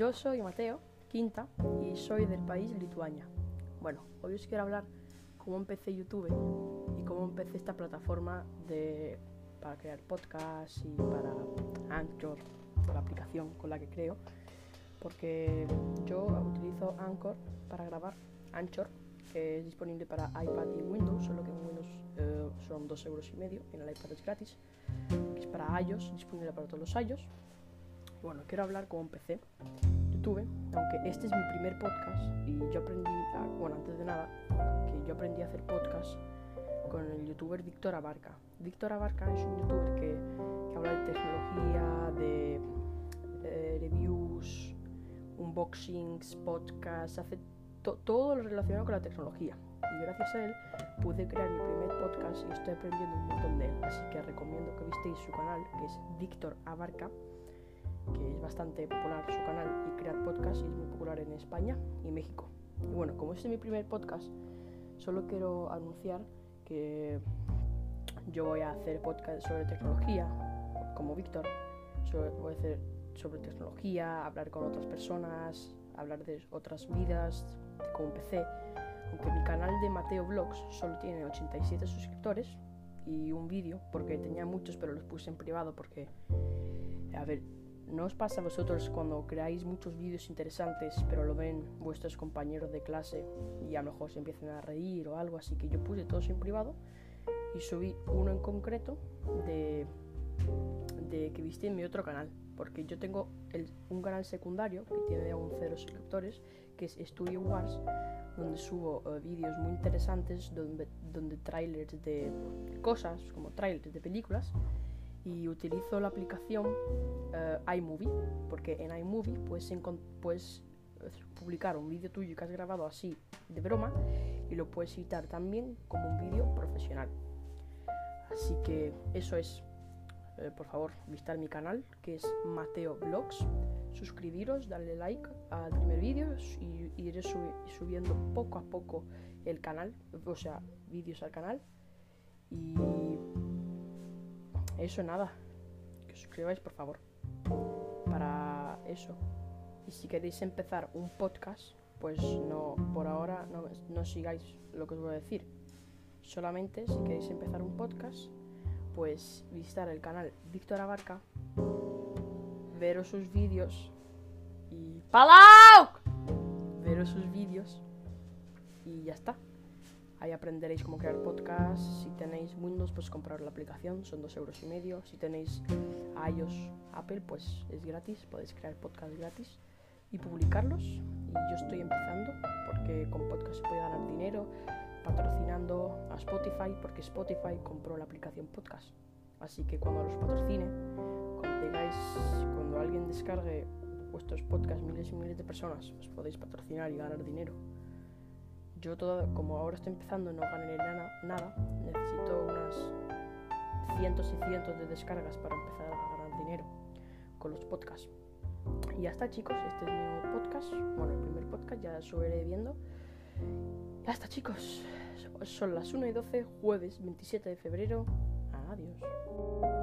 Yo soy Mateo Quinta y soy del país Lituania. Bueno, hoy os quiero hablar cómo empecé YouTube y cómo empecé esta plataforma de, para crear podcasts y para Anchor, la aplicación con la que creo, porque yo utilizo Anchor para grabar, Anchor, que es disponible para iPad y Windows, solo que en Windows eh, son 2 euros y medio, en el iPad es gratis, que es para iOS, disponible para todos los iOS. Bueno, quiero hablar cómo empecé YouTube, aunque este es mi primer podcast y yo aprendí, bueno, antes de nada, que yo aprendí a hacer podcast con el youtuber Víctor Abarca. Víctor Abarca es un youtuber que, que habla de tecnología, de eh, reviews, unboxings, podcasts, hace to todo lo relacionado con la tecnología. Y gracias a él pude crear mi primer podcast y estoy aprendiendo un montón de él. Así que recomiendo que visitéis su canal, que es Víctor Abarca que es bastante popular su canal y crear podcast y es muy popular en España y México. Y bueno, como este es mi primer podcast, solo quiero anunciar que yo voy a hacer podcast sobre tecnología, como Víctor. Voy a hacer sobre tecnología, hablar con otras personas, hablar de otras vidas, de cómo empecé. Aunque mi canal de Mateo Vlogs solo tiene 87 suscriptores y un vídeo, porque tenía muchos, pero los puse en privado porque, a ver, ¿No os pasa a vosotros cuando creáis muchos vídeos interesantes, pero lo ven vuestros compañeros de clase y a lo mejor se empiezan a reír o algo? Así que yo puse todos en privado y subí uno en concreto de, que viste en mi otro canal. Porque yo tengo un canal secundario que tiene aún cero suscriptores, que es Studio Wars, donde subo uh, vídeos muy interesantes, donde, donde trailers de cosas, como trailers de películas y utilizo la aplicación uh, iMovie, porque en iMovie puedes, puedes eh, publicar un vídeo tuyo que has grabado así de broma y lo puedes editar también como un vídeo profesional. Así que eso es. Eh, por favor, visitar mi canal que es Mateo Vlogs. Suscribiros, darle like al primer vídeo y, iré subiendo poco a poco el canal, o sea, vídeos al canal. Eso nada. Que os suscribáis, por favor. Para eso. Y si queréis empezar un podcast, pues no, por ahora no, no sigáis lo que os voy a decir. Solamente si queréis empezar un podcast, pues visitar el canal Víctor Abarca, veros sus vídeos y ¡Palau! Veros sus vídeos y ya está. Ahí aprenderéis cómo crear podcast. Si tenéis Windows, pues comprar la aplicación, son dos euros y medio. Si tenéis iOS, Apple, pues es gratis, podéis crear podcast gratis y publicarlos. Y yo estoy empezando porque con podcast se puede ganar dinero, patrocinando a Spotify, porque Spotify compró la aplicación podcast. Así que cuando los patrocine, cuando tengáis, cuando alguien descargue vuestros podcasts, miles y miles de personas, os podéis patrocinar y ganar dinero yo todo, como ahora estoy empezando, no ganaré nada, nada, necesito unas cientos y cientos de descargas para empezar a ganar dinero con los podcasts. Y ya está chicos, este es mi podcast, bueno, el primer podcast, ya subiré viendo. Ya está chicos, son las 1 y 12, jueves 27 de febrero. Adiós.